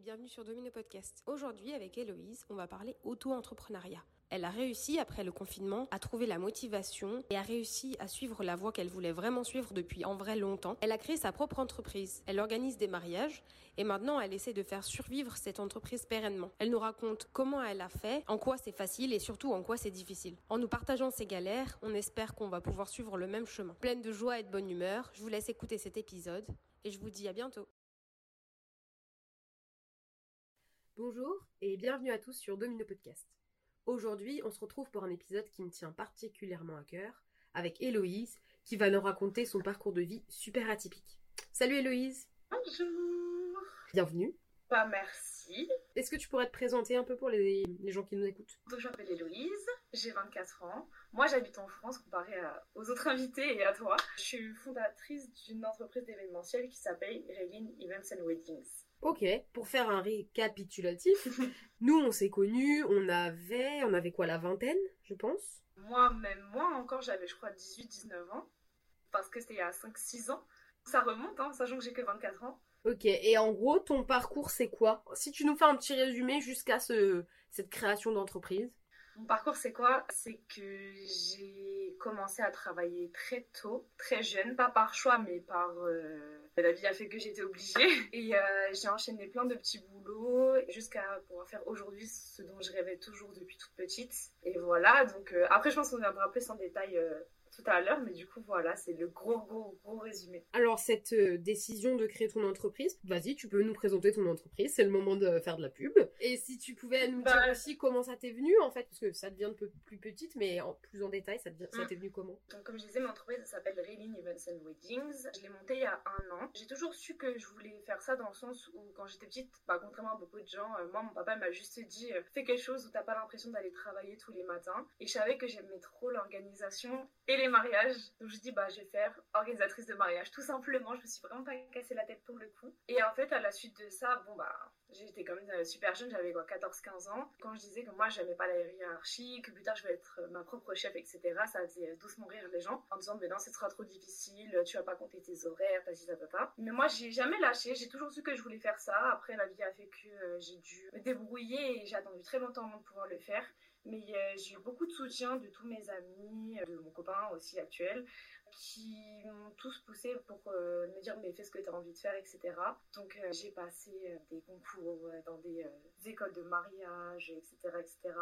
bienvenue sur Domino Podcast. Aujourd'hui, avec Héloïse, on va parler auto-entrepreneuriat. Elle a réussi, après le confinement, à trouver la motivation et a réussi à suivre la voie qu'elle voulait vraiment suivre depuis en vrai longtemps. Elle a créé sa propre entreprise. Elle organise des mariages et maintenant elle essaie de faire survivre cette entreprise pérennement. Elle nous raconte comment elle a fait, en quoi c'est facile et surtout en quoi c'est difficile. En nous partageant ses galères, on espère qu'on va pouvoir suivre le même chemin. Pleine de joie et de bonne humeur, je vous laisse écouter cet épisode et je vous dis à bientôt. Bonjour et bienvenue à tous sur Domino Podcast. Aujourd'hui, on se retrouve pour un épisode qui me tient particulièrement à cœur, avec Héloïse, qui va nous raconter son parcours de vie super atypique. Salut Héloïse Bonjour Bienvenue Bah merci Est-ce que tu pourrais te présenter un peu pour les, les gens qui nous écoutent? Donc je m'appelle Héloïse, j'ai 24 ans. Moi j'habite en France comparé à- aux autres invités et à toi. Je suis fondatrice d'une entreprise d'événementiel qui s'appelle Raylin Events and Weddings. Ok, pour faire un récapitulatif, nous on s'est connus, on avait, on avait quoi, la vingtaine, je pense? Moi, même moi encore, j'avais je crois 18-19 ans. Parce que c'était il y a 5-6 ans. Ça remonte, hein, sachant que j'ai que 24 ans. Ok, et en gros, ton parcours c'est quoi? Si tu nous fais un petit résumé jusqu'à ce, cette création d'entreprise. Mon parcours, c'est quoi? C'est que j'ai commencé à travailler très tôt, très jeune, pas par choix, mais par euh, la vie a fait que j'étais obligée. Et euh, j'ai enchaîné plein de petits boulots jusqu'à pouvoir faire aujourd'hui ce dont je rêvais toujours depuis toute petite. Et voilà. Donc euh, après, je pense qu'on viendra plus en détail tout à l'heure, mais du coup, voilà, c'est le gros, gros, gros résumé. Alors cette euh, décision de créer ton entreprise, vas-y, tu peux nous présenter ton entreprise, c'est le moment de faire de la pub. Et si tu pouvais nous Bah, dire aussi comment ça t'est venu en fait, parce que ça devient un peu plus petite, mais en plus en détail, ça, Mm. t'est venu comment? Donc, comme je disais, mon entreprise elle s'appelle Raylin Events and Weddings. Je l'ai montée il y a un an. J'ai toujours su que je voulais faire ça dans le sens où, quand j'étais petite, bah, contrairement à beaucoup de gens, euh, moi, mon papa m'a juste dit euh, fais quelque chose où t'as pas l'impression d'aller travailler tous les matins. Et je savais que j'aimais trop l'organisation et les mariages. Donc, je dis bah, je vais faire organisatrice de mariage. Tout simplement, je me suis vraiment pas cassé la tête pour le coup. Et en fait, à la suite de ça, bon, bah, J'étais quand même euh, super jeune, j'avais quoi 14-15 ans. Quand je disais que moi j'aimais pas la hiérarchie, que plus tard je vais être euh, ma propre chef, etc., ça faisait doucement rire les gens en disant mais non ce sera trop difficile, tu vas pas compter tes horaires, t'as ça, ça. Mais moi j'ai jamais lâché, j'ai toujours su que je voulais faire ça. Après la vie a fait que euh, j'ai dû me débrouiller et j'ai attendu très longtemps de pouvoir le faire. Mais euh, j'ai eu beaucoup de soutien de tous mes amis, de mon copain aussi actuel, qui m'ont tous poussé pour euh, me dire mais fais ce que tu as envie de faire, etc. Donc euh, j'ai passé euh, des concours euh, dans des, euh, des écoles de mariage, etc. etc.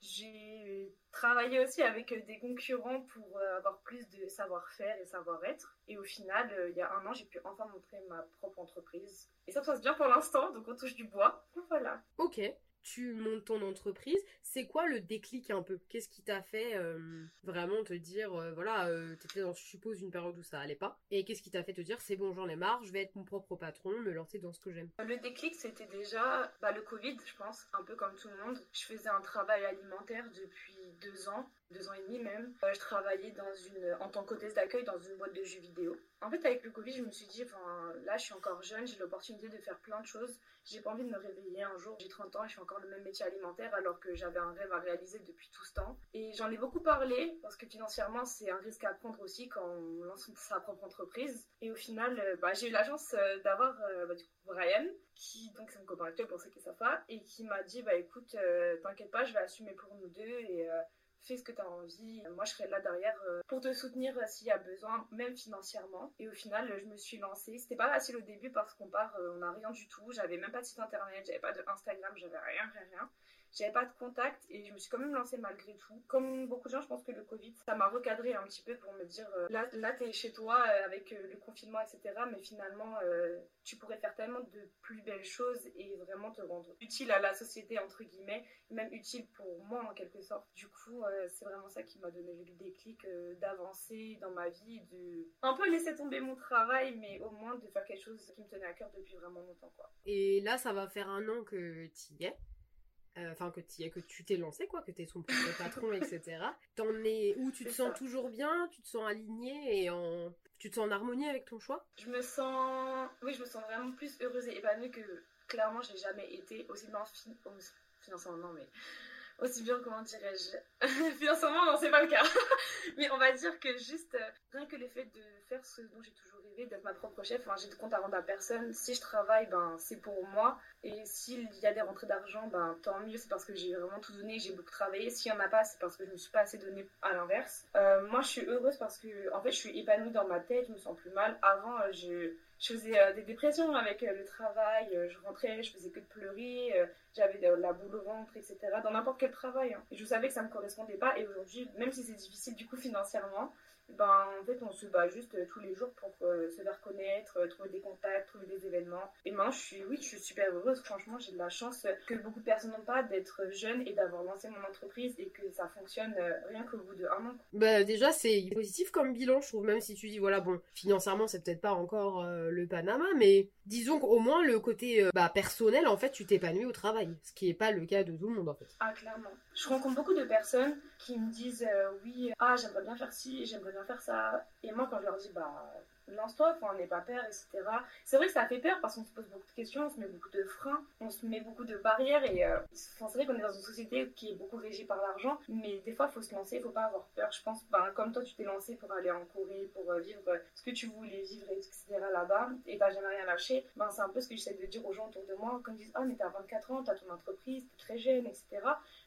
J'ai euh, travaillé aussi avec euh, des concurrents pour euh, avoir plus de savoir-faire et savoir-être. Et au final, euh, il y a un an, j'ai pu enfin montrer ma propre entreprise. Et ça se passe bien pour l'instant, donc on touche du bois. Voilà. Ok, tu montes ton entreprise, c'est quoi le déclic un peu? Qu'est-ce qui t'a fait euh, vraiment te dire, euh, voilà, euh, t'étais dans, je suppose, une période où ça allait pas, et qu'est-ce qui t'a fait te dire, c'est bon, j'en ai marre, je vais être mon propre patron, me lancer dans ce que j'aime? Le déclic, c'était déjà bah, le Covid, je pense, un peu comme tout le monde. Je faisais un travail alimentaire depuis deux ans, deux ans et demi même. Euh, je travaillais dans une, en tant qu'hôtesse d'accueil dans une boîte de jeux vidéo. En fait, avec le Covid, je me suis dit, enfin, là, je suis encore jeune, j'ai l'opportunité de faire plein de choses. J'ai pas envie de me réveiller un jour, j'ai 30 ans et je fais encore le même métier alimentaire alors que j'avais un rêve à réaliser depuis tout ce temps. Et j'en ai beaucoup parlé parce que financièrement, c'est un risque à prendre aussi quand on lance sa propre entreprise. Et au final, euh, bah, j'ai eu la chance euh, d'avoir bah, du coup, Brian, qui donc c'est mon copain actuel pour ceux qui savent pas, et qui m'a dit bah écoute, t'inquiète pas, je vais assumer pour nous deux et fais ce que tu as envie. Moi, je serai là derrière euh, pour te soutenir euh, s'il y a besoin, même financièrement. Et au final, je me suis lancée. C'était pas facile au début parce qu'on part, euh, on n'a rien du tout. J'avais même pas de site internet, j'avais pas de Instagram, j'avais rien, rien, rien. J'avais pas de contact et je me suis quand même lancée malgré tout. Comme beaucoup de gens, je pense que le Covid, ça m'a recadré un petit peu pour me dire euh, là, là t'es chez toi euh, avec euh, le confinement, etc. Mais finalement, tu pourrais faire tellement de plus belles choses et vraiment te rendre utile à la société, entre guillemets, même utile pour moi en quelque sorte. Du coup, c'est vraiment ça qui m'a donné le déclic d'avancer dans ma vie, de un peu laisser tomber mon travail, mais au moins de faire quelque chose qui me tenait à cœur depuis vraiment longtemps, quoi. Et là, ça va faire un an que t'y es. Euh, Enfin, que, t'y es, que tu t'es lancé, quoi, que t'es son propre patron, etc. T'en es où? Tu te sens ça. toujours bien, tu te sens aligné et en... tu te sens en harmonie avec ton choix? Je me sens, oui, je me sens vraiment plus heureuse et épanouie que clairement j'ai jamais été aussi bien fin- financièrement, non mais aussi bien, comment dirais-je, financièrement, non, c'est pas le cas. Mais on va dire que juste, euh, rien que le fait de faire ce dont j'ai toujours rêvé, d'être ma propre chef, enfin, j'ai de compte à rendre à personne. Si je travaille, ben, c'est pour moi. Et s'il y a des rentrées d'argent, ben, tant mieux, c'est parce que j'ai vraiment tout donné, j'ai beaucoup travaillé. S'il y en a pas, c'est parce que je me suis pas assez donné à l'inverse. Euh, moi, je suis heureuse parce que, en fait, je suis épanouie dans ma tête, je me sens plus mal. Avant, je je faisais euh, des dépressions avec euh, le travail, euh, je rentrais, je faisais que de pleurer, j'avais la boule au ventre, etc. Dans n'importe quel travail. Hein. Et je savais que ça me correspondait pas. Et aujourd'hui, même si c'est difficile du coup financièrement, ben, en fait, on se bat juste euh, tous les jours pour euh, se faire connaître, euh, trouver des contacts, trouver des événements. Et maintenant, je suis, oui, je suis super heureuse. Franchement, j'ai de la chance que beaucoup de personnes n'ont pas d'être jeune et d'avoir lancé mon entreprise et que ça fonctionne rien qu'au bout de un an. Bah, déjà, c'est positif comme bilan, je trouve, même si tu dis, voilà, bon, financièrement, c'est peut-être pas encore le Panama, mais disons qu'au moins, le côté bah, personnel, en fait, tu t'épanouis au travail, ce qui n'est pas le cas de tout le monde, en fait. Ah, clairement. Je rencontre beaucoup de personnes qui me disent, oui, ah, j'aimerais bien faire ci, j'aimerais bien faire ça. Et moi, quand je leur dis, bah, lance-toi, on n'est pas peur, etc. C'est vrai que ça fait peur parce qu'on se pose beaucoup de questions, on se met beaucoup de freins, on se met beaucoup de barrières et euh, c'est vrai qu'on est dans une société qui est beaucoup régie par l'argent, mais des fois il faut se lancer, il faut pas avoir peur. Je pense, ben, comme toi tu t'es lancé pour aller en Corée, pour euh, vivre ce que tu voulais vivre, etc. là-bas et t'as jamais rien lâché, ben, c'est un peu ce que j'essaie de dire aux gens autour de moi quand ils disent, oh mais t'as 24 ans, t'as ton entreprise, t'es très jeune, etc.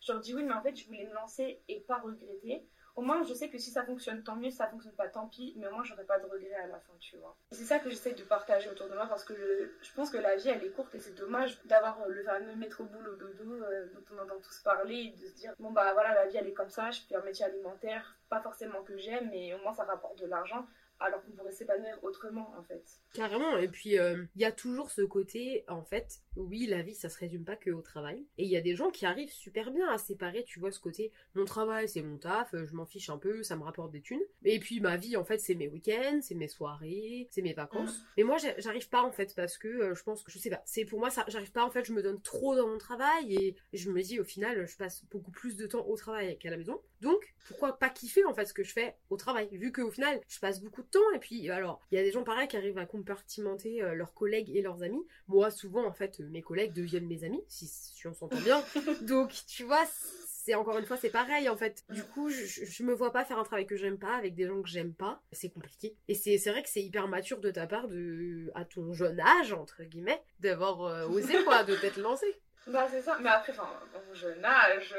Je leur dis oui, mais en fait je voulais me lancer et pas regretter au moins je sais que si ça fonctionne tant mieux, si ça fonctionne pas tant pis, mais au moins j'aurai pas de regrets à la fin, tu vois. C'est ça que j'essaie de partager autour de moi parce que je, pense que la vie elle est courte et c'est dommage d'avoir le fameux métro boulot dodo euh, dont on entend tous parler et de se dire bon bah voilà la vie elle est comme ça, je fais un métier alimentaire, pas forcément que j'aime, mais au moins ça rapporte de l'argent alors qu'on pourrait s'épanouir autrement en fait. Carrément, et puis il euh, y a toujours ce côté, en fait, oui, la vie ça se résume pas que au travail, et il y a des gens qui arrivent super bien à séparer, tu vois, ce côté, mon travail c'est mon taf, je m'en fiche un peu, ça me rapporte des thunes, et puis ma vie en fait c'est mes week-ends, c'est mes soirées, c'est mes vacances, mm. mais moi j'arrive pas en fait parce que euh, je pense que, je sais pas, c'est pour moi ça, j'arrive pas en fait, je me donne trop dans mon travail, et je me dis au final je passe beaucoup plus de temps au travail qu'à la maison, donc pourquoi pas kiffer en fait ce que je fais au travail, vu qu'au final je passe beaucoup de temps, et puis alors, il y a des gens pareils qui arrivent à compartimenter euh, leurs collègues et leurs amis. Moi, souvent, en fait, mes collègues deviennent mes amis, si, si on s'entend bien. Donc, tu vois, c'est encore une fois, c'est pareil, en fait. Du coup, je, je, me vois pas faire un travail que j'aime pas avec des gens que j'aime pas. C'est compliqué. Et c'est vrai que c'est hyper mature de ta part, de, à ton jeune âge, entre guillemets, d'avoir euh, osé, quoi, de t'être lancé. Bah c'est ça, mais après, enfin, mon jeune âge,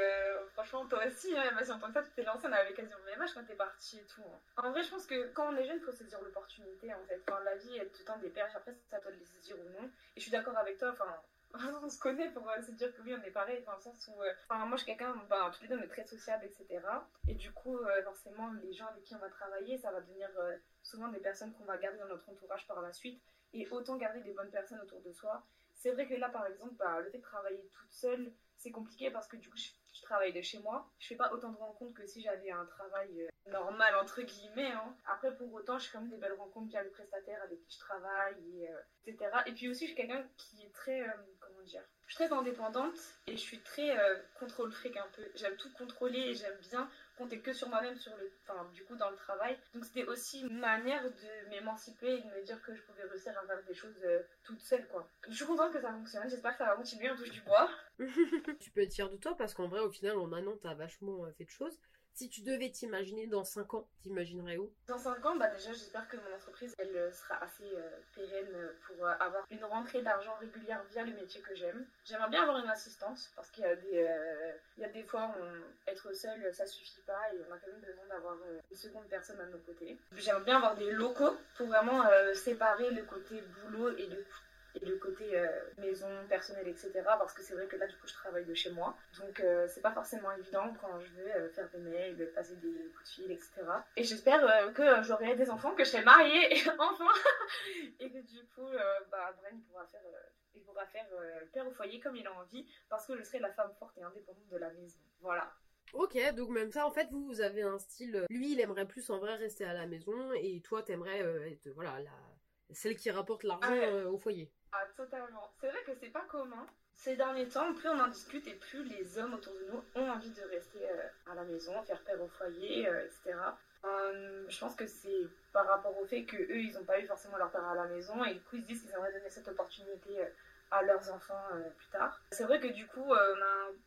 franchement, toi aussi, hein, si en tant que ça, tu t'es lancé, on avait quasiment le même âge quand t'es parti et tout. Hein. En vrai, je pense que quand on est jeune, il faut saisir l'opportunité, en fait. Enfin, la vie, elle te tend des perches, après, c'est à toi de les saisir ou non. Et je suis d'accord avec toi, enfin, on se connaît pour euh, se dire que oui, on est pareil, dans le sens où, euh, enfin, moi, je suis quelqu'un, ben, tous les deux, on est très sociable, etc. Et du coup, euh, forcément, les gens avec qui on va travailler, ça va devenir souvent des personnes qu'on va garder dans notre entourage par la suite. Et autant garder des bonnes personnes autour de soi c'est vrai que là, par exemple, bah, le fait de travailler toute seule, c'est compliqué parce que du coup, je, travaille de chez moi. Je fais pas autant de rencontres que si j'avais un travail euh, normal, entre guillemets. Hein. Après, pour autant, je fais quand même des belles rencontres via le prestataire avec qui je travaille, et, euh, etc. Et puis aussi, je suis quelqu'un qui est très, euh, dire, je suis très indépendante et je suis très contrôle fric un peu. J'aime tout contrôler et j'aime bien compter que sur moi-même, sur le, enfin, du coup, dans le travail. Donc, c'était aussi une manière de m'émanciper et de me dire que je pouvais réussir à faire des choses euh, toute seule, quoi. Je suis contente que ça fonctionne. J'espère que ça va continuer. en touche du bois. tu peux être fière de toi parce qu'en vrai, au final, en un an, t'as vachement euh, fait de choses. Si tu devais t'imaginer dans 5 ans, t'imaginerais où? Dans 5 ans, bah déjà, j'espère que mon entreprise, elle euh, sera assez euh, pérenne euh, pour avoir une rentrée d'argent régulière via le métier que j'aime. J'aimerais bien avoir une assistance parce qu'il y a des, il y a des fois où être seul, ça suffit pas et on a quand même besoin d'avoir une seconde personne à nos côtés. J'aimerais bien avoir des locaux pour vraiment séparer le côté boulot et le et le côté euh, maison, personnel, etc. Parce que c'est vrai que là, du coup, je travaille de chez moi. Donc, euh, c'est pas forcément évident quand je veux euh, faire des mails, passer des coups de fil, etc. Et j'espère que j'aurai des enfants, que je serai mariée, enfin Et que du coup, bah, Bren pourra faire, il pourra faire père au foyer comme il a envie, parce que je serai la femme forte et indépendante de la maison. Voilà. Ok, donc même ça, en fait, vous, vous avez un style. Lui, il aimerait plus en vrai rester à la maison, et toi, t'aimerais être, voilà, la celle qui rapporte l'argent au foyer. Ah, totalement. C'est vrai que c'est pas commun. Ces derniers temps, plus on en discute et plus les hommes autour de nous ont envie de rester euh, à la maison, faire père au foyer, euh, etc. Euh, je pense que c'est par rapport au fait que eux, ils n'ont pas eu forcément leur père à la maison et du coup, ils se disent qu'ils aimeraient donner cette opportunité à leurs enfants euh, plus tard. C'est vrai que du coup, euh,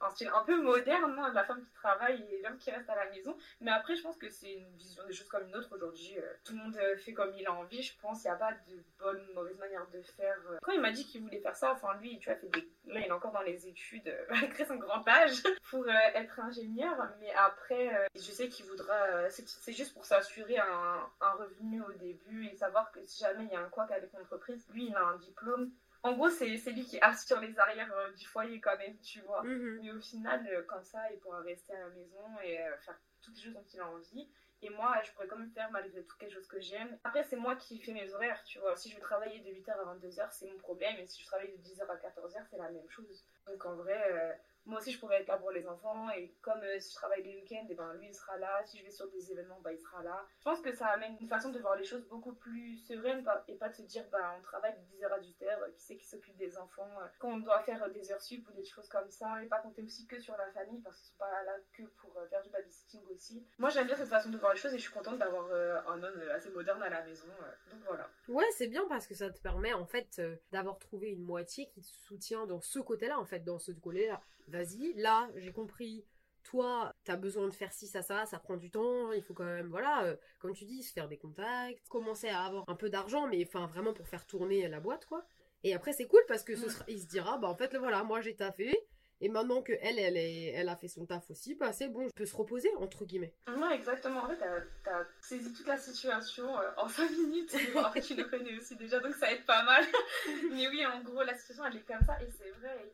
on a un, style un peu moderne, hein, la femme qui travaille et l'homme qui reste à la maison. Mais après, je pense que c'est une vision des choses comme une autre aujourd'hui. Euh, tout le monde fait comme il a envie, je pense. Il n'y a pas de bonne mauvaise manière de faire. Quand il m'a dit qu'il voulait faire ça, enfin lui, tu vois, fait des... là, il est encore dans les études, malgré son grand âge, pour être ingénieur. Mais après, je sais qu'il voudra. c'est juste pour s'assurer un, revenu au début et savoir que si jamais il y a un couac avec l'entreprise, lui, il a un diplôme en gros, c'est lui qui assure les arrières euh, du foyer quand même, tu vois. Mhm. Mais au final, euh, comme ça, il pourra rester à la maison et euh, faire toutes les choses dont il a envie. Et moi, je pourrais quand même faire malgré tout quelque chose que j'aime. Après, c'est moi qui fais mes horaires, tu vois. Si je veux travailler de 8h à 22h, c'est mon problème. Et si je travaille de 10h à 14h, c'est la même chose. Donc en vrai, moi aussi je pourrais être là pour les enfants et comme euh, si je travaille les week-ends, eh ben lui il sera là, si je vais sur des événements, bah, il sera là. Je pense que ça amène une façon de voir les choses beaucoup plus sereine et pas de se dire bah on travaille de 10h à 18h, qui c'est qui s'occupe des enfants, euh, quand on doit faire des heures sup ou des choses comme ça et pas compter aussi que sur la famille parce qu'ils sont pas là que pour euh, faire du babysitting aussi. Moi j'aime bien cette façon de voir les choses et je suis contente d'avoir un homme assez moderne à la maison, donc voilà. Ouais c'est bien parce que ça te permet en fait d'avoir trouvé une moitié qui te soutient dans ce côté-là en fait, dans ce côté-là vas-y, là, j'ai compris, toi, t'as besoin de faire ci, ça, ça, ça prend du temps, il faut quand même, voilà, euh, comme tu dis, se faire des contacts, commencer à avoir un peu d'argent, mais enfin vraiment pour faire tourner la boîte, quoi. Et après, c'est cool parce que ce sera, il se dira, bah en fait, voilà, moi j'ai taffé, et maintenant que elle, elle, elle a fait son taf aussi, bah c'est bon, je peux se reposer, entre guillemets. Ouais, exactement. En fait, t'as saisi toute la situation euh, en 5 minutes. après, tu le connais aussi déjà, donc ça aide pas mal. Mais oui, en gros, la situation, elle est comme ça. Et c'est vrai,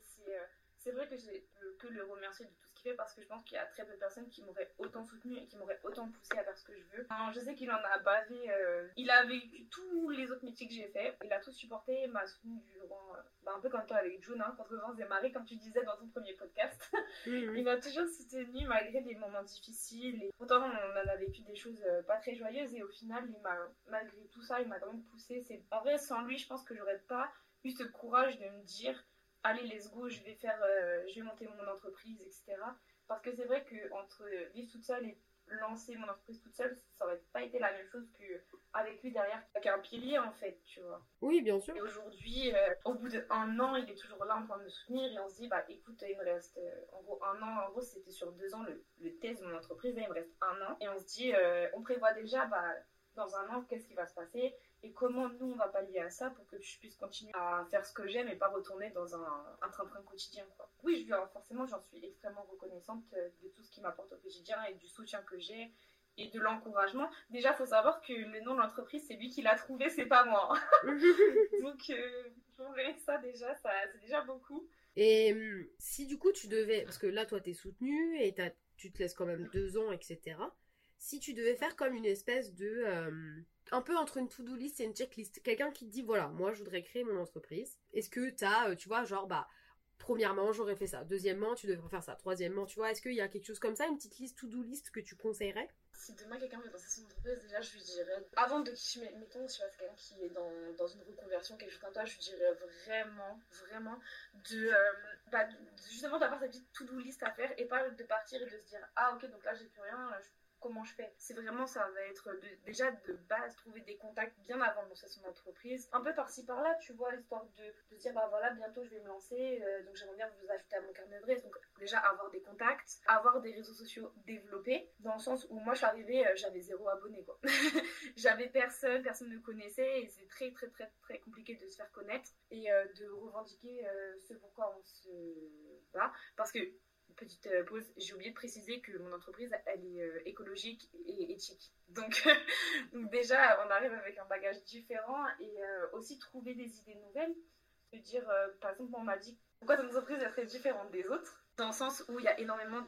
c'est vrai que je peux que le remercier de tout ce qu'il fait parce que je pense qu'il y a très peu de personnes qui m'auraient autant soutenu et qui m'auraient autant poussé à faire ce que je veux. je sais qu'il en a bavé, euh, il a vécu tous les autres métiers que j'ai fait, il a tout supporté, m'a soutenu durant, euh, bah, un peu comme toi avec June, hein, contre vents et marées, comme tu disais dans ton premier podcast. il m'a toujours soutenu malgré des moments difficiles. Et pourtant, on en a vécu des choses euh, pas très joyeuses et au final, il m'a, malgré tout ça, il m'a quand même poussé. C'est... En vrai, sans lui, je pense que j'aurais pas eu ce courage de me dire allez, let's go, je vais faire, euh, je vais monter mon entreprise, etc. Parce que c'est vrai que entre vivre toute seule et lancer mon entreprise toute seule, ça aurait pas été la même chose qu'avec lui derrière, qui a un pilier en fait, tu vois. Oui, bien sûr. Et aujourd'hui, euh, au bout d'un an, il est toujours là en train de me soutenir et on se dit, bah écoute, il me reste euh, en gros un an, en gros c'était sur deux ans le, le test de mon entreprise, là il me reste un an. Et on se dit, on prévoit déjà, bah dans un an, qu'est-ce qui va se passer? Et comment nous on va pallier à ça pour que je puisse continuer à faire ce que j'aime et pas retourner dans un, train-train quotidien. Quoi. Oui, je, forcément, j'en suis extrêmement reconnaissante euh, de tout ce qui m'apporte au quotidien et du soutien que j'ai et de l'encouragement. Déjà, il faut savoir que le nom de l'entreprise, c'est lui qui l'a trouvé, c'est pas moi. Donc, euh, pour ça déjà, ça, c'est déjà beaucoup. Et hum, si du coup tu devais, parce que là toi t'es soutenu et tu te laisses quand même deux ans, etc si tu devais faire comme une espèce de... Euh, un peu entre une to-do list et une checklist. Quelqu'un qui te dit, voilà, moi je voudrais créer mon entreprise. Est-ce que tu as, euh, tu vois, genre, bah, premièrement, j'aurais fait ça. Deuxièmement, tu devrais faire ça. Troisièmement, tu vois, est-ce qu'il y a quelque chose comme ça, une petite liste to-do list que tu conseillerais? Si demain quelqu'un veut lancer son entreprise, déjà je lui dirais, avant de, mettons, si c'est quelqu'un qui est dans, dans, une reconversion, quelque chose comme ça, je lui dirais vraiment, vraiment de, euh, bah, justement d'avoir sa petite to-do list à faire et pas de partir et de se dire, ah ok, donc là j'ai plus rien, comment je fais. C'est vraiment ça va être déjà de base trouver des contacts bien avant de lancer son entreprise. Un peu par-ci par-là, tu vois, histoire de, dire bah voilà, bientôt je vais me lancer, euh, donc j'aimerais bien vous ajouter à mon carnet de Donc déjà avoir des contacts, avoir des réseaux sociaux développés, dans le sens où moi je suis arrivée, euh, j'avais zéro abonné quoi. j'avais personne, personne ne connaissait et c'est très très très très compliqué de se faire connaître et euh, de revendiquer ce pourquoi on se bat. Parce que petite euh, pause, j'ai oublié de préciser que mon entreprise, elle est euh, écologique et éthique. Donc, déjà, on arrive avec un bagage différent et euh, aussi trouver des idées nouvelles. Se dire, par exemple, on m'a dit pourquoi ton entreprise est très différente des autres, dans le sens où il y a énormément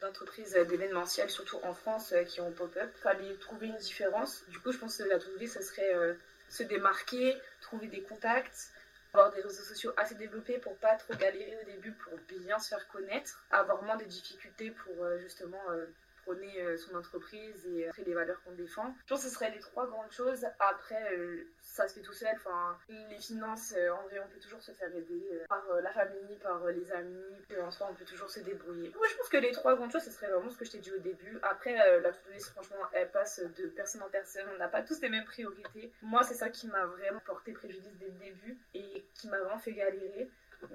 d'entreprises d'événementiel, surtout en France, qui ont pop-up. Il fallait trouver une différence. Du coup, je pense que la trouver, ce serait se démarquer, trouver des contacts, avoir des réseaux sociaux assez développés pour pas trop galérer au début pour bien se faire connaître, avoir moins de difficultés pour euh, justement euh, prôner euh, son entreprise et euh, les valeurs qu'on défend. Je pense que ce seraient les trois grandes choses. Après, euh, ça se fait tout seul. Enfin, les finances, en vrai, on peut toujours se faire aider par la famille, par les amis. En soi, on peut toujours se débrouiller. Moi, je pense que les trois grandes choses, ce serait vraiment ce que je t'ai dit au début. Après, la list, franchement, elle passe de personne en personne. On n'a pas tous les mêmes priorités. Moi, c'est ça qui m'a vraiment porté préjudice dès le début et qui m'a vraiment fait galérer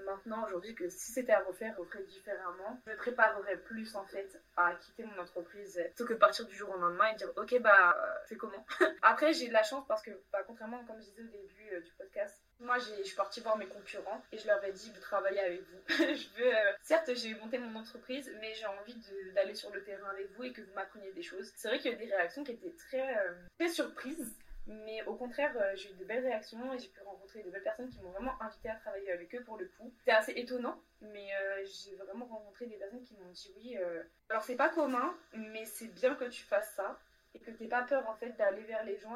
maintenant aujourd'hui que si c'était à refaire, je ferais différemment. Je me préparerais plus en fait à quitter mon entreprise plutôt que partir du jour au lendemain et dire ok bah c'est comment? Après j'ai de la chance parce que bah, contrairement comme je disais au début euh, du podcast, moi je suis partie voir mes concurrents et je leur ai dit de travailler avec vous. je veux euh, certes j'ai monté mon entreprise mais j'ai envie d'aller sur le terrain avec vous et que vous m'appreniez des choses. C'est vrai qu'il y a des réactions qui étaient très, euh, très surprises mais au contraire, euh, j'ai eu de belles réactions et j'ai pu rencontrer de belles personnes qui m'ont vraiment invité à travailler avec eux pour le coup. C'était assez étonnant, mais euh, j'ai vraiment rencontré des personnes qui m'ont dit oui. Euh, alors c'est pas commun, mais c'est bien que tu fasses ça et que t'aies pas peur en fait d'aller vers les gens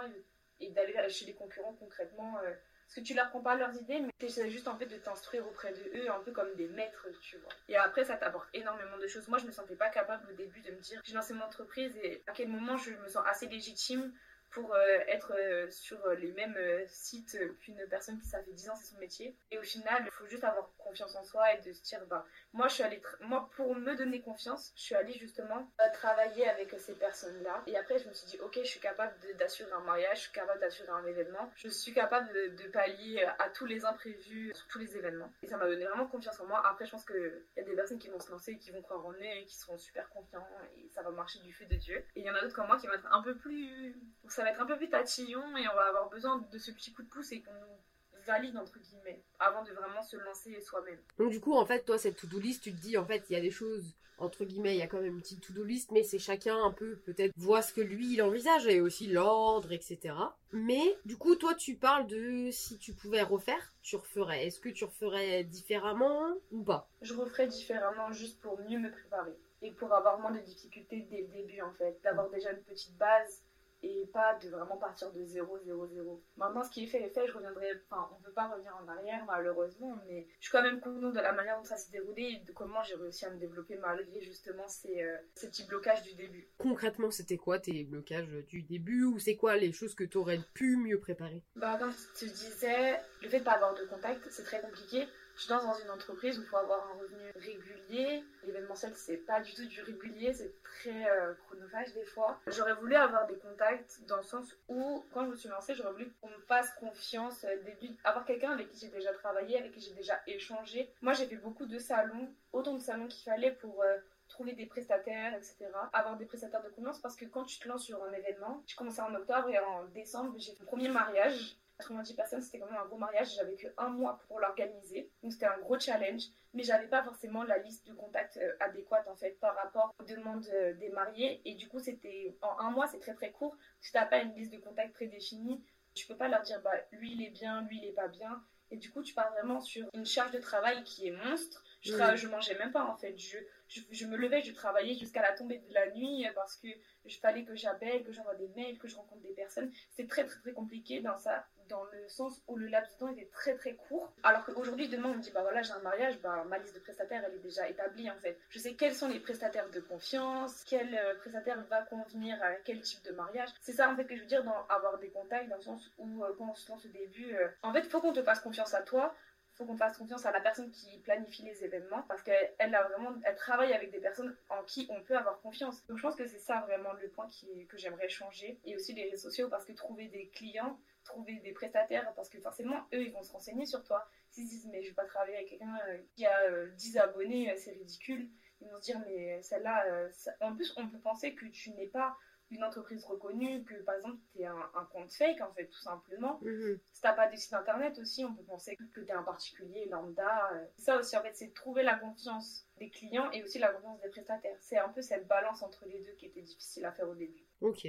et, d'aller chez les concurrents concrètement. parce que tu leur prends pas leurs idées, mais essaies juste en fait de t'instruire auprès de eux, un peu comme des maîtres, tu vois. Et après, ça t'apporte énormément de choses. Moi, je me sentais pas capable au début de me dire, j'ai lancé mon entreprise et à quel moment je me sens assez légitime pour euh, être euh, sur les mêmes euh, sites qu'une personne qui ça fait 10 ans c'est son métier. Et au final il faut juste avoir confiance en soi et de se dire bah moi je suis allée moi pour me donner confiance je suis allée justement travailler avec ces personnes là et après je me suis dit ok je suis capable d'assurer un mariage je suis capable d'assurer un événement. Je suis capable de, pallier à tous les imprévus tous les événements. Et ça m'a donné vraiment confiance en moi. Après je pense qu'il y a des personnes qui vont se lancer qui vont croire en eux qui seront super confiants et ça va marcher du fait de Dieu. Et il y en a d'autres comme moi qui vont être un peu plus ça va être un peu plus tatillon et on va avoir besoin de ce petit coup de pouce et qu'on nous valide entre guillemets avant de vraiment se lancer soi-même. Donc du coup en fait toi cette to-do list tu te dis en fait il y a des choses entre guillemets il y a quand même une petite to-do list mais c'est chacun un peu peut-être voit ce que lui il envisage et aussi l'ordre etc. Mais du coup toi tu parles de si tu pouvais refaire tu referais. Est-ce que tu referais différemment ou pas? Je referais différemment juste pour mieux me préparer et pour avoir moins de difficultés dès le début en fait d'avoir déjà une petite base et pas de vraiment partir de 0, 0, 0. Maintenant, ce qui est fait est fait, je reviendrai, enfin, on peut pas revenir en arrière, malheureusement, mais je suis quand même contente de la manière dont ça s'est déroulé et de comment j'ai réussi à me développer malgré justement ces, euh, ces petits blocages du début. Concrètement, c'était quoi tes blocages du début ou c'est quoi les choses que tu aurais pu mieux préparer? Bah, comme tu disais, le fait de pas avoir de contact, c'est très compliqué. Je danse dans une entreprise où il faut avoir un revenu régulier. L'événementiel, c'est pas du tout du régulier, c'est très euh, chronophage des fois. J'aurais voulu avoir des contacts dans le sens où, quand je me suis lancée, j'aurais voulu qu'on me fasse confiance, euh, avoir quelqu'un avec qui j'ai déjà travaillé, avec qui j'ai déjà échangé. Moi, j'ai fait beaucoup de salons, autant de salons qu'il fallait pour. Euh, trouver des prestataires, etc. Avoir des prestataires de confiance parce que quand tu te lances sur un événement, j'ai commencé en octobre et en décembre, j'ai fait mon premier mariage 90 personnes, c'était quand même un gros mariage. J'avais que un mois pour l'organiser. Donc c'était un gros challenge. Mais j'avais pas forcément la liste de contacts euh, adéquate en fait par rapport aux demandes euh, des mariés. Et du coup, c'était en un mois, c'est très très court. Si t'as pas une liste de contacts prédéfinie, tu peux pas leur dire bah lui il est bien, lui il est pas bien. Et du coup, tu pars vraiment sur une charge de travail qui est monstre. Je, je mangeais même pas en fait. Je, je, me levais, je travaillais jusqu'à la tombée de la nuit parce que je fallait que j'appelle, que j'envoie des mails, que je rencontre des personnes. C'était très très très compliqué dans ça, dans le sens où le laps de temps était très très court. Alors qu'aujourd'hui, demain, on me dit, bah voilà, j'ai un mariage, bah ma liste de prestataires, elle est déjà établie en fait. Je sais quels sont les prestataires de confiance, quel euh, prestataire va convenir à quel type de mariage. C'est ça en fait que je veux dire dans avoir des contacts, dans le sens où euh, quand on se lance au début, euh, en fait, faut qu'on te fasse confiance à toi, faut qu'on fasse confiance à la personne qui planifie les événements parce qu'elle a vraiment elle travaille avec des personnes en qui on peut avoir confiance donc je pense que c'est ça vraiment le point qui, que j'aimerais changer et aussi les réseaux sociaux parce que trouver des clients trouver des prestataires parce que forcément eux ils vont se renseigner sur toi s'ils se disent mais je vais pas travailler avec quelqu'un euh, qui a 10 euh, abonnés euh, c'est ridicule ils vont se dire mais celle-là en plus on peut penser que tu n'es pas une entreprise reconnue, que par exemple tu es un, compte fake en fait tout simplement. Mhm. Si t'as pas de site internet aussi, on peut penser que tu es un particulier lambda. Ça aussi en fait c'est trouver la confiance des clients et aussi la confiance des prestataires. C'est un peu cette balance entre les deux qui était difficile à faire au début. Ok.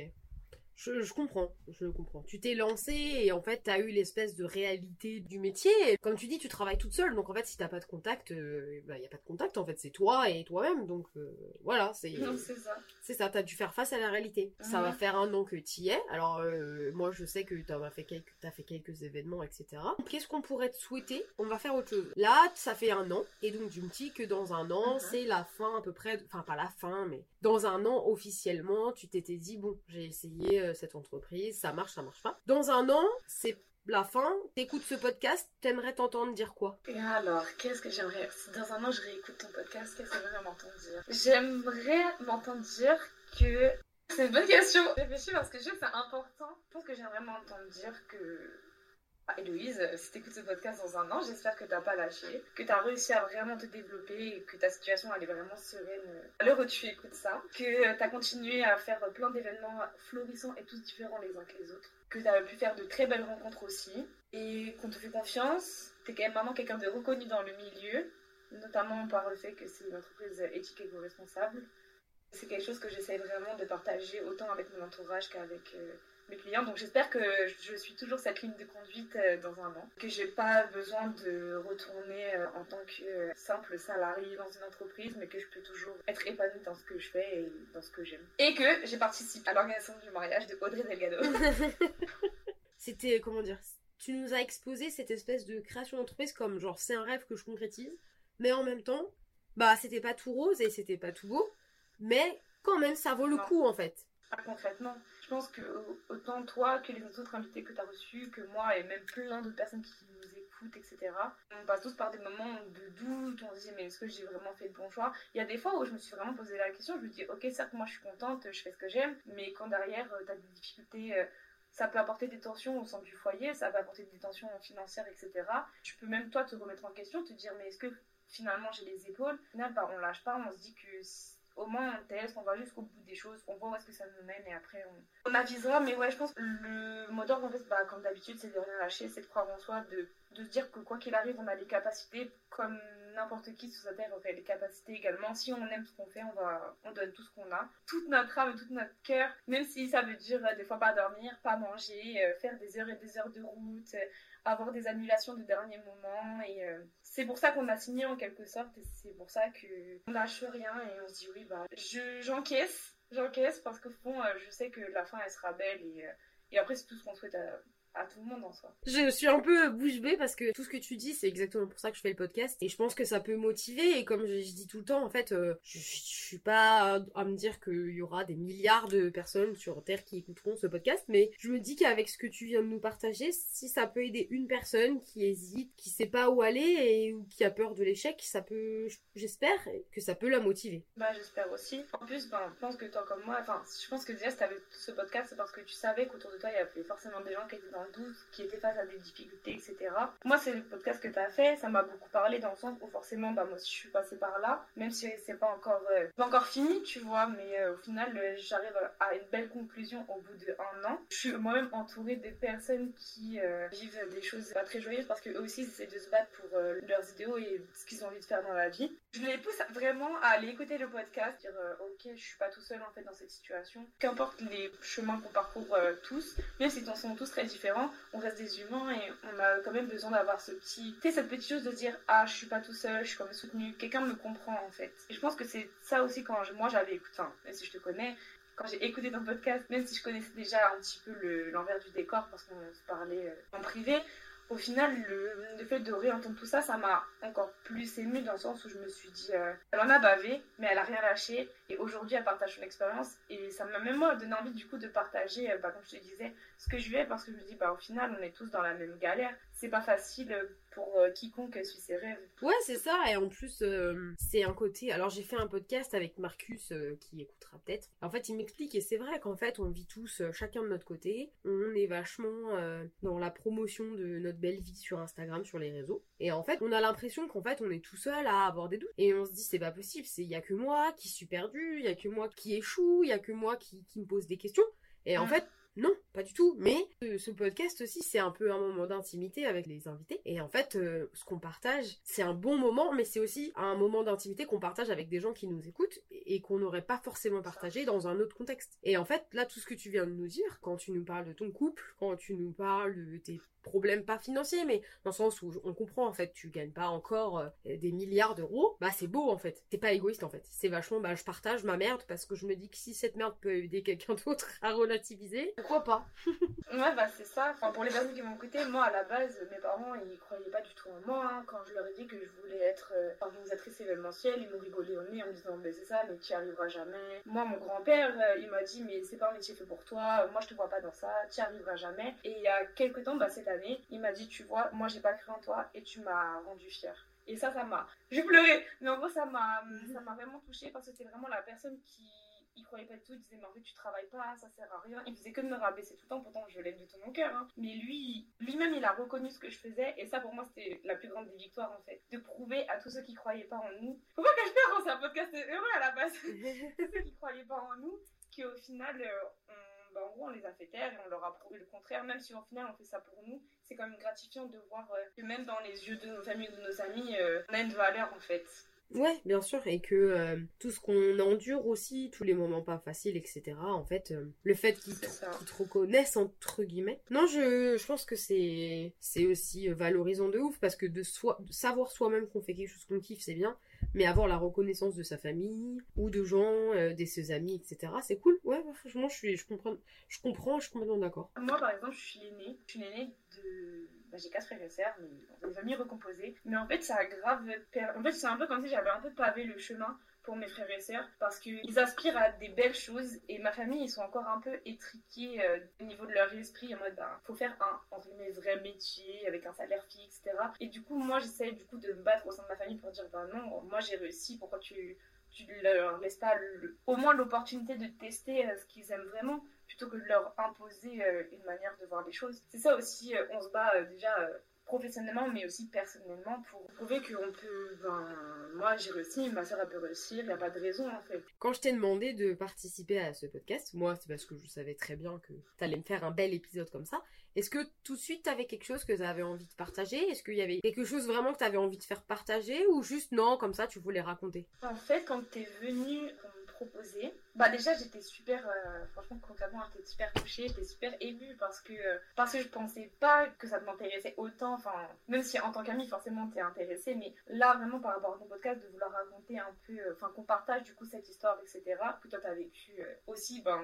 Je, comprends, je comprends. Tu t'es lancé et en fait t'as eu l'espèce de réalité du métier. Comme tu dis, tu travailles toute seule, donc en fait si t'as pas de contact, il euh, bah, y a pas de contact en fait, c'est toi et toi-même. Donc euh, voilà, c'est c'est ça. C'est ça, t'as dû faire face à la réalité. Ça va faire un an que t'y es. Alors euh, moi je sais que t'as fait quelques, as fait quelques événements, etc. Qu'est-ce qu'on pourrait te souhaiter? On va faire autre chose. Là, ça fait un an et donc tu me dis que dans un an, c'est la fin à peu près, enfin pas la fin, mais dans un an officiellement, tu t'étais dit bon, j'ai essayé euh, cette entreprise, ça marche, ça marche pas. Dans un an, c'est la fin, t'écoutes ce podcast, t'aimerais t'entendre dire quoi? Et alors, qu'est-ce que j'aimerais Si dans un an je réécoute ton podcast, qu'est-ce que j'aimerais m'entendre dire? J'aimerais m'entendre dire que. C'est une bonne question. Réfléchis parce que je c'est important. Je pense que j'aimerais m'entendre dire que ah, Héloïse, si t'écoutes ce podcast dans un an, j'espère que t'as pas lâché, que t'as réussi à vraiment te développer et que ta situation elle est vraiment sereine l'heure où tu écoutes ça, que t'as continué à faire plein d'événements florissants et tous différents les uns que les autres, que t'as pu faire de très belles rencontres aussi et qu'on te fait confiance. T'es quand même vraiment quelqu'un de reconnu dans le milieu, notamment par le fait que c'est une entreprise éthique et co-responsable. C'est quelque chose que j'essaie vraiment de partager autant avec mon entourage qu'avec euh, clients. Donc j'espère que je suis toujours cette ligne de conduite euh, dans un an, que j'ai pas besoin de retourner euh, en tant que simple salarié dans une entreprise, mais que je peux toujours être épanouie dans ce que je fais et dans ce que j'aime. Et que j'ai participé à l'organisation du mariage de Audrey Delgado. C'était comment dire Tu nous as exposé cette espèce de création d'entreprise comme genre c'est un rêve que je concrétise, mais en même temps, bah c'était pas tout rose et c'était pas tout beau, mais quand même ça vaut le coup en fait. concrètement, je pense que autant toi que les autres invités que tu as reçus, que moi et même plein d'autres personnes qui nous écoutent, etc., on passe tous par des moments de doute, on se dit mais est-ce que j'ai vraiment fait le bon choix? Il y a des fois où je me suis vraiment posé la question, je me dis ok certes moi je suis contente, je fais ce que j'aime, mais quand derrière euh, tu as des difficultés euh, ça peut apporter des tensions au sein du foyer, ça peut apporter des tensions financières, etc. Tu peux même toi te remettre en question, te dire mais est-ce que finalement j'ai les épaules? Au final, bah, on lâche pas, on se dit que au moins on teste, on va jusqu'au bout des choses, on voit où est-ce que ça nous mène et après on, on avisera. Mais ouais, je pense que le mot en fait, bah, comme d'habitude, c'est de rien lâcher, c'est de croire en soi, de, de se dire que quoi qu'il arrive, on a les capacités comme n'importe qui sur sa terre aurait les capacités également. Si on aime ce qu'on fait, on, va, on donne tout ce qu'on a. Toute notre âme, tout notre cœur, même si ça veut dire euh, des fois pas dormir, pas manger, euh, faire des heures et des heures de route, euh, avoir des annulations de dernier moment. Et c'est pour ça qu'on a signé en quelque sorte. Et c'est pour ça qu'on lâche rien et on se dit oui, bah, j'encaisse. j'encaisse parce qu'au fond, je sais que la fin, elle sera belle. Et, et après, c'est tout ce qu'on souhaite à à tout le monde en soi. Je suis un peu bouche bée parce que tout ce que tu dis, c'est exactement pour ça que je fais le podcast. Et je pense que ça peut motiver. Et comme je, dis tout le temps, en fait, euh, je, suis pas à, me dire qu'il y aura des milliards de personnes sur Terre qui écouteront ce podcast. Mais je me dis qu'avec ce que tu viens de nous partager, si ça peut aider une personne qui hésite, qui sait pas où aller et ou qui a peur de l'échec, ça peut, j'espère que ça peut la motiver. Bah, j'espère aussi. En plus, ben, je pense que toi comme moi, enfin, je pense que déjà, si t'avais ce podcast, c'est parce que tu savais qu'autour de toi, il y avait forcément des gens qui étaient dans qui étaient face à des difficultés, etc. Moi, c'est le podcast que tu as fait, ça m'a beaucoup parlé dans le sens où forcément, bah, moi je suis passée par là, même si c'est pas encore, euh, pas encore fini, tu vois, mais euh, au final, euh, j'arrive à une belle conclusion au bout d'un an. Je suis moi-même entourée de personnes qui vivent des choses pas très joyeuses parce qu'eux aussi, ils essaient de se battre pour leurs idéaux et ce qu'ils ont envie de faire dans la vie. Je les pousse vraiment à aller écouter le podcast, dire ok, je suis pas tout seul en fait dans cette situation. Qu'importe les chemins qu'on parcourt tous, même si ils sont tous très différents, on reste des humains et on a quand même besoin d'avoir ce petit, cette petite chose de dire ah je suis pas tout seul, je suis quand même soutenu, quelqu'un me comprend en fait. Et je pense que c'est ça aussi quand moi j'avais écouté, même si je te connais, quand j'ai écouté ton podcast, même si je connaissais déjà un petit peu l'envers du décor parce qu'on se parlait euh, en privé, au final, le, fait de réentendre tout ça, ça m'a encore plus ému dans le sens où je me suis dit, euh, elle en a bavé, mais elle a rien lâché. Et aujourd'hui, elle partage son expérience. Et ça m'a même donné envie du coup de partager, euh, bah, comme je te disais, ce que je vais parce que je me dis, bah, au final, on est tous dans la même galère. C'est pas facile pour euh, quiconque suit ses rêves. Ouais, c'est ça. Et en plus, euh, c'est un côté. Alors, j'ai fait un podcast avec Marcus euh, qui écoutera peut-être. En fait, il m'explique, et c'est vrai qu'en fait, on vit tous chacun de notre côté. On est vachement dans la promotion de notre belle vie sur Instagram, sur les réseaux. Et en fait, on a l'impression qu'en fait, on est tout seul à avoir des doutes. Et on se dit, c'est pas possible. Il y a que moi qui suis perdu, il y a que moi qui échoue, il y a que moi qui, qui me pose des questions. Et en mm. fait, non, pas du tout. Mais ce podcast aussi, c'est un peu un moment d'intimité avec les invités. Et en fait, euh, ce qu'on partage, c'est un bon moment, mais c'est aussi un moment d'intimité qu'on partage avec des gens qui nous écoutent. et qu'on n'aurait pas forcément partagé dans un autre contexte. Et en fait, là, tout ce que tu viens de nous dire, quand tu nous parles de ton couple, quand tu nous parles de tes problème pas financier, mais dans le sens où on comprend en fait, tu gagnes pas encore euh, des milliards d'euros, bah c'est beau en fait. C'est pas égoïste en fait. C'est vachement, bah je partage ma merde parce que je me dis que si cette merde peut aider quelqu'un d'autre à relativiser, pourquoi pas? Ouais bah c'est ça. Enfin pour les personnes qui m'ont écouté, moi à la base, mes parents ils croyaient pas du tout en moi. Hein. Quand je leur ai dit que je voulais être euh, organisatrice événementielle, ils m'ont rigolé au nez en me disant mais c'est ça, mais tu y arriveras jamais. Moi mon grand-père, euh, il m'a dit mais c'est pas un métier fait pour toi. Moi je te vois pas dans ça, tu y arriveras jamais. Et il y a quelques temps, bah il m'a dit, tu vois, moi j'ai pas cru en toi et tu m'as rendu fière. Et ça, ça m'a. J'ai pleuré, mais en gros, ça m'a, ça m'a vraiment touchée parce que c'était vraiment la personne qui il croyait pas du tout, il disait mais en fait tu travailles pas, ça sert à rien. Il faisait que de me rabaisser tout le temps, pourtant je l'aime de tout mon cœur. Hein. Mais lui, lui-même il a reconnu ce que je faisais et ça pour moi c'était la plus grande des victoires en fait. De prouver à tous ceux qui croyaient pas en nous. Faut pas que je perde, c'est un podcast heureux à la base. ceux qui croyaient pas en nous, qu'au final euh, bah, en gros, on les a fait taire et on leur a prouvé le contraire. Même si au final, on fait ça pour nous, c'est quand même gratifiant de voir euh, que même dans les yeux de nos familles ou de nos amis, euh, on a une valeur en fait. Ouais, bien sûr, et que euh, tout ce qu'on endure aussi, tous les moments pas faciles, etc. En fait, le fait qu'ils te, reconnaissent entre guillemets. Non, je, je pense que c'est c'est aussi valorisant de ouf parce que de, soi, de savoir soi-même qu'on fait quelque chose qu'on kiffe, c'est bien, mais avoir la reconnaissance de sa famille ou de gens, euh, de ses amis, etc. C'est cool. Ouais, franchement, je, suis, je, comprends, je comprends, je suis complètement d'accord. Moi, par exemple, je suis l'aînée. Je suis l'aînée de. Bah, j'ai quatre frères et sœurs, mais dans des familles recomposées. Mais en fait, ça a grave. En fait, c'est un peu comme si j'avais un peu pavé le chemin pour mes frères et sœurs parce qu'ils aspirent à des belles choses et ma famille ils sont encore un peu étriqués euh, au niveau de leur esprit en mode bah faut faire un entre guillemets vrai métier avec un salaire fixe etc et du coup moi j'essaie du coup de me battre au sein de ma famille pour dire bah non moi j'ai réussi pourquoi tu tu leur laisses pas au moins l'opportunité de tester euh, ce qu'ils aiment vraiment plutôt que de leur imposer euh, une manière de voir les choses. C'est ça aussi on se bat déjà professionnellement mais aussi personnellement pour prouver qu'on peut ben moi j'ai réussi ma soeur a pu réussir il n'y a pas de raison en fait. Quand je t'ai demandé de participer à ce podcast moi c'est parce que je savais très bien que tu allais me faire un bel épisode comme ça. Est-ce que tout de suite tu avais quelque chose que tu avais envie de partager? Est-ce qu'il y avait quelque chose vraiment que tu avais envie de faire partager? Ou juste non, comme ça tu voulais raconter? En fait, quand tu es venu me proposer, bah déjà j'étais super, euh, franchement concrètement j'étais super touchée, j'étais super émue parce que, euh, parce que je pensais pas que ça m'intéressait autant, enfin même si en tant qu'amie forcément t'es intéressée, mais là vraiment par rapport à ton podcast de vouloir raconter un peu, euh, enfin qu'on partage du coup cette histoire etc, que toi t'as vécu aussi ben,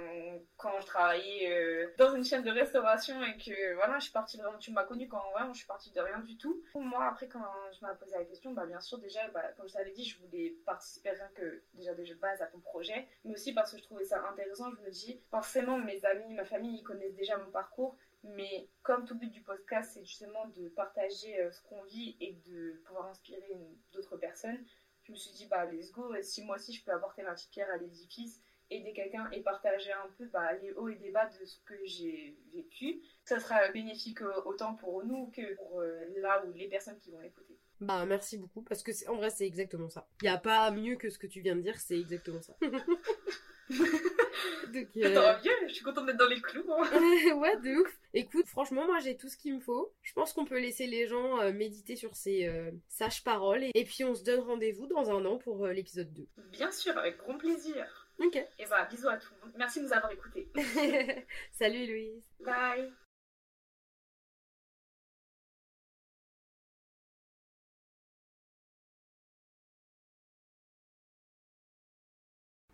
quand je travaillais dans une chaîne de restauration et que voilà je suis partie vraiment, tu m'as connue quand vraiment je suis partie de rien du tout. Moi après quand je m'ai posé la question, bah bien sûr déjà bah, comme je t'avais dit je voulais participer rien que déjà déjà base à ton projet, mais aussi parce que je trouvais ça intéressant. Je me dis, forcément, mes amis, ma famille, ils connaissent déjà mon parcours. Mais comme tout but du podcast, c'est justement de partager euh, ce qu'on vit et de pouvoir inspirer d'autres personnes, je me suis dit, bah, let's go. Si moi aussi je peux apporter ma petite pierre à l'édifice, aider quelqu'un et partager un peu bah, les hauts et les bas de ce que j'ai vécu, ça sera bénéfique euh, autant pour nous que pour euh, là où les personnes qui vont écouter. Bah merci beaucoup parce que en vrai c'est exactement ça. Il y a pas mieux que ce que tu viens de dire, c'est exactement ça. Donc, euh... je suis contente d'être dans les clous. Hein. ouais, de ouf. Écoute, franchement, moi j'ai tout ce qu'il me faut. Je pense qu'on peut laisser les gens euh, méditer sur ces euh, sages paroles. Et, puis on se donne rendez-vous dans un an pour euh, l'épisode 2. Bien sûr, avec grand plaisir. Ok. Et voilà, bisous à tout le monde. Merci de nous avoir écoutés. Salut Louise. Bye.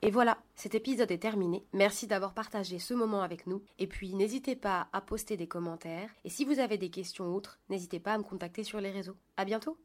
Et voilà, cet épisode est terminé. Merci d'avoir partagé ce moment avec nous. Et puis n'hésitez pas à poster des commentaires. Et si vous avez des questions autres, n'hésitez pas à me contacter sur les réseaux. À bientôt!